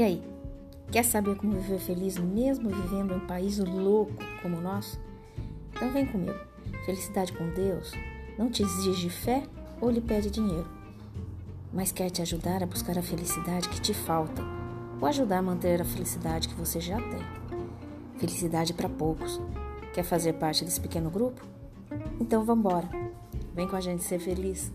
E aí, quer saber como viver feliz mesmo vivendo em um país louco como o nosso? Então vem comigo. Felicidade com Deus não te exige fé ou lhe pede dinheiro, mas quer te ajudar a buscar a felicidade que te falta ou ajudar a manter a felicidade que você já tem. Felicidade para poucos. Quer fazer parte desse pequeno grupo? Então vamos embora. Vem com a gente ser feliz.